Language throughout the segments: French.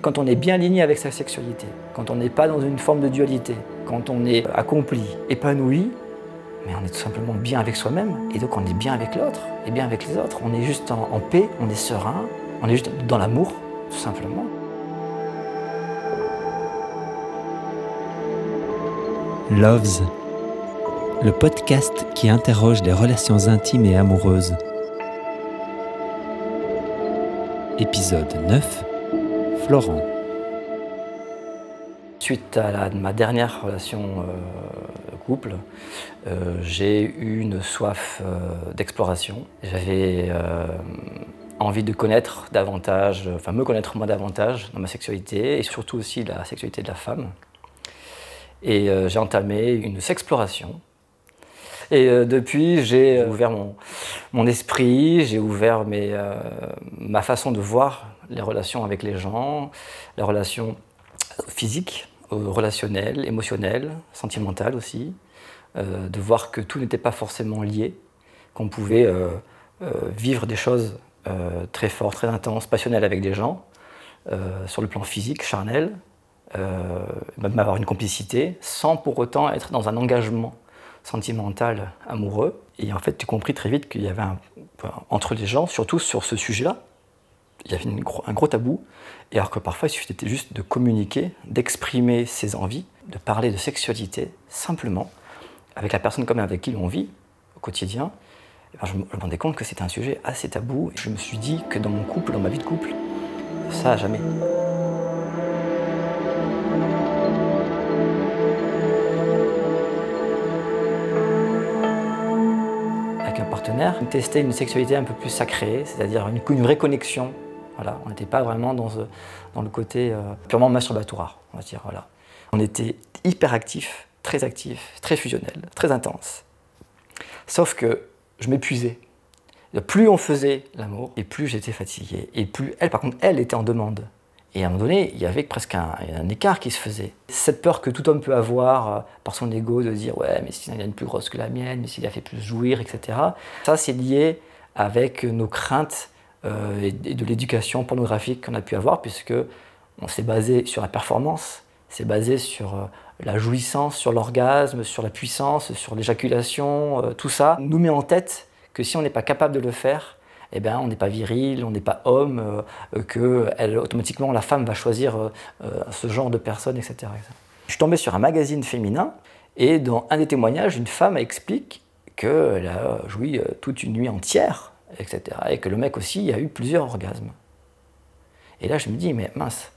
Quand on est bien aligné avec sa sexualité, quand on n'est pas dans une forme de dualité, quand on est accompli, épanoui, mais on est tout simplement bien avec soi-même, et donc on est bien avec l'autre, et bien avec les autres. On est juste en, en paix, on est serein, on est juste dans l'amour, tout simplement. Loves, le podcast qui interroge les relations intimes et amoureuses. Épisode 9 Florent. Suite à ma dernière relation euh, couple, euh, j'ai eu une soif euh, d'exploration. J'avais envie de connaître davantage, enfin me connaître moi davantage dans ma sexualité et surtout aussi la sexualité de la femme. Et j'ai entamé une sexploration. Et depuis, j'ai ouvert mon, esprit, j'ai ouvert ma façon de voir les relations avec les gens, les relations physiques, euh, relationnelles, émotionnelles, sentimentales aussi, euh, de voir que tout n'était pas forcément lié, qu'on pouvait euh, vivre des choses très fortes, très intenses, passionnelles avec des gens, sur le plan physique, charnel, même avoir une complicité, sans pour autant être dans un engagement sentimental, amoureux. Et en fait, tu compris très vite qu'il y avait un, entre les gens, surtout sur ce sujet-là, il y avait un gros tabou, et alors que parfois il suffisait juste de communiquer, d'exprimer ses envies, de parler de sexualité simplement avec la personne comme avec qui l'on vit au quotidien. Eh ben, je me rendais compte que c'était un sujet assez tabou, je me suis dit que dans mon couple, dans ma vie de couple, ça à jamais. Avec un partenaire, tester une sexualité un peu plus sacrée, c'est-à-dire une vraie connexion voilà, on n'était pas vraiment dans, dans le côté euh, purement masturbatoire, on va dire. Voilà. On était hyper actif, très actif, très fusionnel, très intense. Sauf que je m'épuisais. Plus on faisait l'amour, et plus j'étais fatigué. Et plus elle, par contre, elle était en demande. Et à un moment donné, il y avait presque un, écart qui se faisait. Cette peur que tout homme peut avoir euh, par son ego de dire ouais, mais s'il a une plus grosse que la mienne, mais s'il a fait plus jouir, etc. Ça, c'est lié avec nos craintes euh, et de l'éducation pornographique qu'on a pu avoir, puisque on s'est basé sur la performance, c'est basé sur euh, la jouissance, sur l'orgasme, sur la puissance, sur l'éjaculation, euh, tout ça nous met en tête que si on n'est pas capable de le faire, eh ben, on n'est pas viril, on n'est pas homme, que elle, automatiquement la femme va choisir ce genre de personne, etc., etc. Je suis tombé sur un magazine féminin et dans un des témoignages, une femme explique qu'elle a joui toute une nuit entière etc. Et que le mec aussi a eu plusieurs orgasmes. Et là, je me dis, mais mince,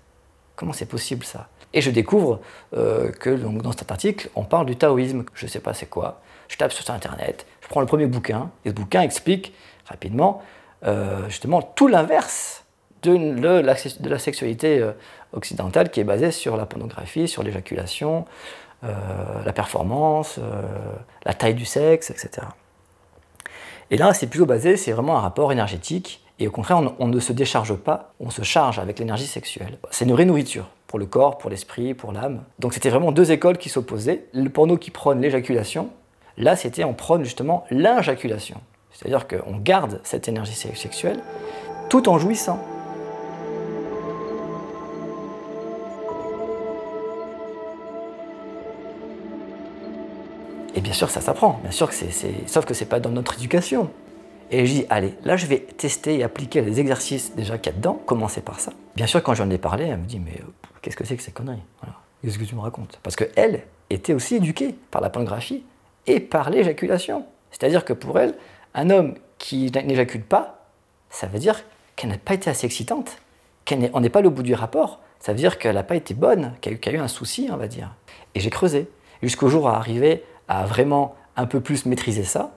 comment c'est possible ça? Et je découvre euh, que donc, dans cet article, on parle du taoïsme. Je ne sais pas c'est quoi. Je tape sur Internet, je prends le premier bouquin, et ce bouquin explique rapidement euh, justement tout l'inverse de, la, sexualité euh, occidentale qui est basée sur la pornographie, sur l'éjaculation, la performance, la taille du sexe, etc. Et là, c'est plutôt basé, c'est vraiment un rapport énergétique. Et au contraire, on, ne se décharge pas, on se charge avec l'énergie sexuelle. C'est une rénourriture pour le corps, pour l'esprit, pour l'âme. Donc c'était vraiment deux écoles qui s'opposaient. Le porno qui prône l'éjaculation, là c'était on prône justement l'injaculation. C'est-à-dire qu'on garde cette énergie sexuelle tout en jouissant. Et bien sûr, ça s'apprend. Bien sûr que c'est, sauf que c'est pas dans notre éducation. Et je dis, allez, là, je vais tester et appliquer les exercices déjà qu'il y a dedans. Commencer par ça. Bien sûr, quand j'en ai parlé, elle me dit, mais euh, qu'est-ce que c'est que ces conneries? Qu'est-ce que tu me racontes? Parce qu'elle était aussi éduquée par la pornographie et par l'éjaculation. C'est-à-dire que pour elle, un homme qui n'éjacule pas, ça veut dire qu'elle n'a pas été assez excitante, qu'on n'est pas au bout du rapport. Ça veut dire qu'elle n'a pas été bonne, qu'il y, a eu un souci, on va dire. Et j'ai creusé, jusqu'au jour à arriver à vraiment un peu plus maîtriser ça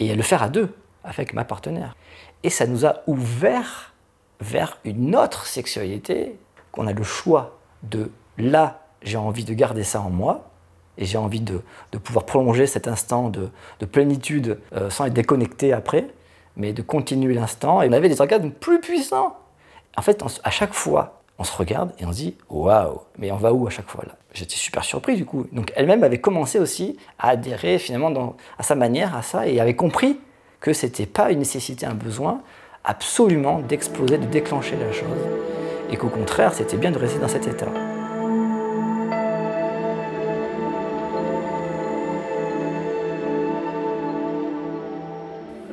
et à le faire à deux avec ma partenaire. Et ça nous a ouvert vers une autre sexualité qu'on a le choix de là, j'ai envie de garder ça en moi et j'ai envie de, pouvoir prolonger cet instant de, plénitude euh, sans être déconnecté après, mais de continuer l'instant. Et on avait des orgasmes plus puissants. En fait, à chaque fois on se regarde et on se dit waouh, mais on va où à chaque fois là? J'étais super surpris du coup. Donc elle-même avait commencé aussi à adhérer finalement à sa manière à ça et avait compris que c'était pas une nécessité, un besoin absolument d'exploser, de déclencher la chose. et qu'au contraire, c'était bien de rester dans cet état.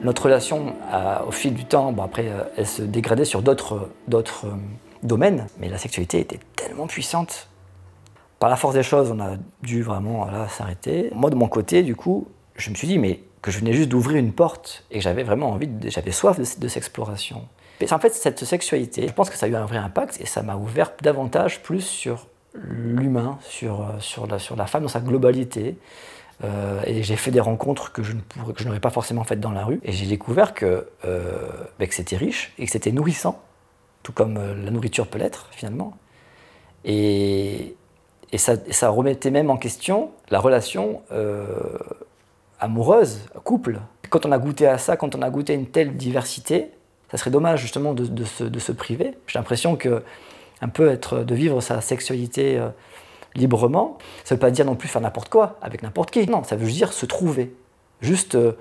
Notre relation, au fil du temps, bon après, euh, elle se dégradait sur d'autres euh, domaines, mais la sexualité était tellement puissante. Par la force des choses, on a dû vraiment s'arrêter. Moi, de mon côté, du coup, je me suis dit, mais que je venais juste d'ouvrir une porte et que j'avais vraiment envie, j'avais soif de, cette exploration. En fait, cette sexualité, je pense que ça a eu un vrai impact et ça m'a ouvert davantage plus sur l'humain, sur, euh, sur, la, sur la femme dans sa globalité, euh, et j'ai fait des rencontres que je, n'aurais pas forcément faites dans la rue. Et j'ai découvert que, euh, ben, que c'était riche et que c'était nourrissant, tout comme euh, la nourriture peut l'être finalement. Et, ça, remettait même en question la relation amoureuse, couple. Quand on a goûté à ça, quand on a goûté à une telle diversité, ça serait dommage justement de, se, priver. J'ai l'impression que un peu être, de vivre sa sexualité librement, ça ne veut pas dire non plus faire n'importe quoi avec n'importe qui. Non, ça veut dire se trouver. Juste euh,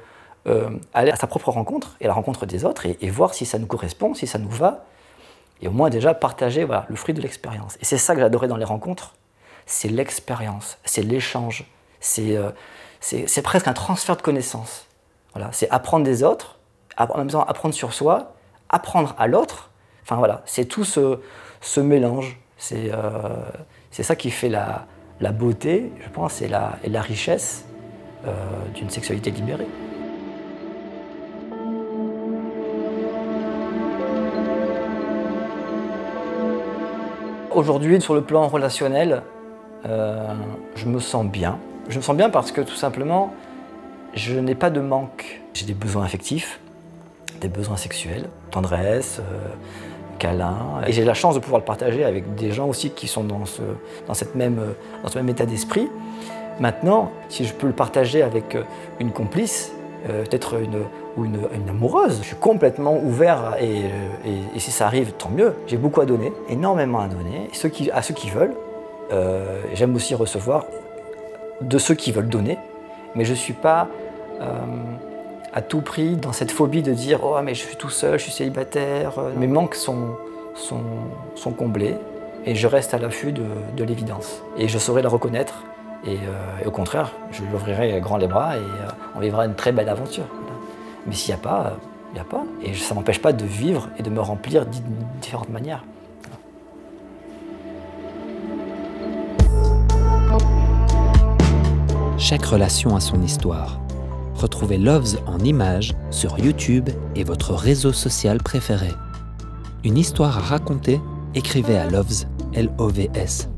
euh, aller à sa propre rencontre et à la rencontre des autres et, voir si ça nous correspond, si ça nous va. Et au moins déjà partager voilà, le fruit de l'expérience. Et c'est ça que j'adorais dans les rencontres. C'est l'expérience, c'est l'échange, euh, c'est presque un transfert de connaissances. Voilà, c'est apprendre des autres, en même temps apprendre sur soi, apprendre à l'autre. Enfin voilà, c'est tout ce, mélange. C'est c'est ça qui fait la, beauté, je pense, et la, et la richesse euh, d'une sexualité libérée. Aujourd'hui, sur le plan relationnel, euh, je me sens bien. Je me sens bien parce que tout simplement, je n'ai pas de manque. J'ai des besoins affectifs, des besoins sexuels, tendresse, euh, et j'ai la chance de pouvoir le partager avec des gens aussi qui sont dans ce, dans cette même, dans ce même état d'esprit. Maintenant, si je peux le partager avec euh, une complice, euh, peut-être une, ou une, amoureuse, je suis complètement ouvert et, et, si ça arrive, tant mieux. J'ai beaucoup à donner, énormément à donner. À ceux qui veulent, euh, j'aime aussi recevoir de ceux qui veulent donner, mais je ne suis pas à tout prix dans cette phobie de dire Oh, mais je suis tout seul, je suis célibataire. Mes manques sont, sont, sont comblés et je reste à l'affût de, de l'évidence. Et je saurai la reconnaître. Et, euh, au contraire, je l'ouvrirai grand les bras et euh, on vivra une très belle aventure. Mais s'il n'y a pas, il n'y a pas. Et ça ne m'empêche pas de vivre et de me remplir de différentes manières. Chaque relation a son histoire. Retrouvez Loves en images sur YouTube et votre réseau social préféré. Une histoire à raconter Écrivez à Loves, L-O-V-S,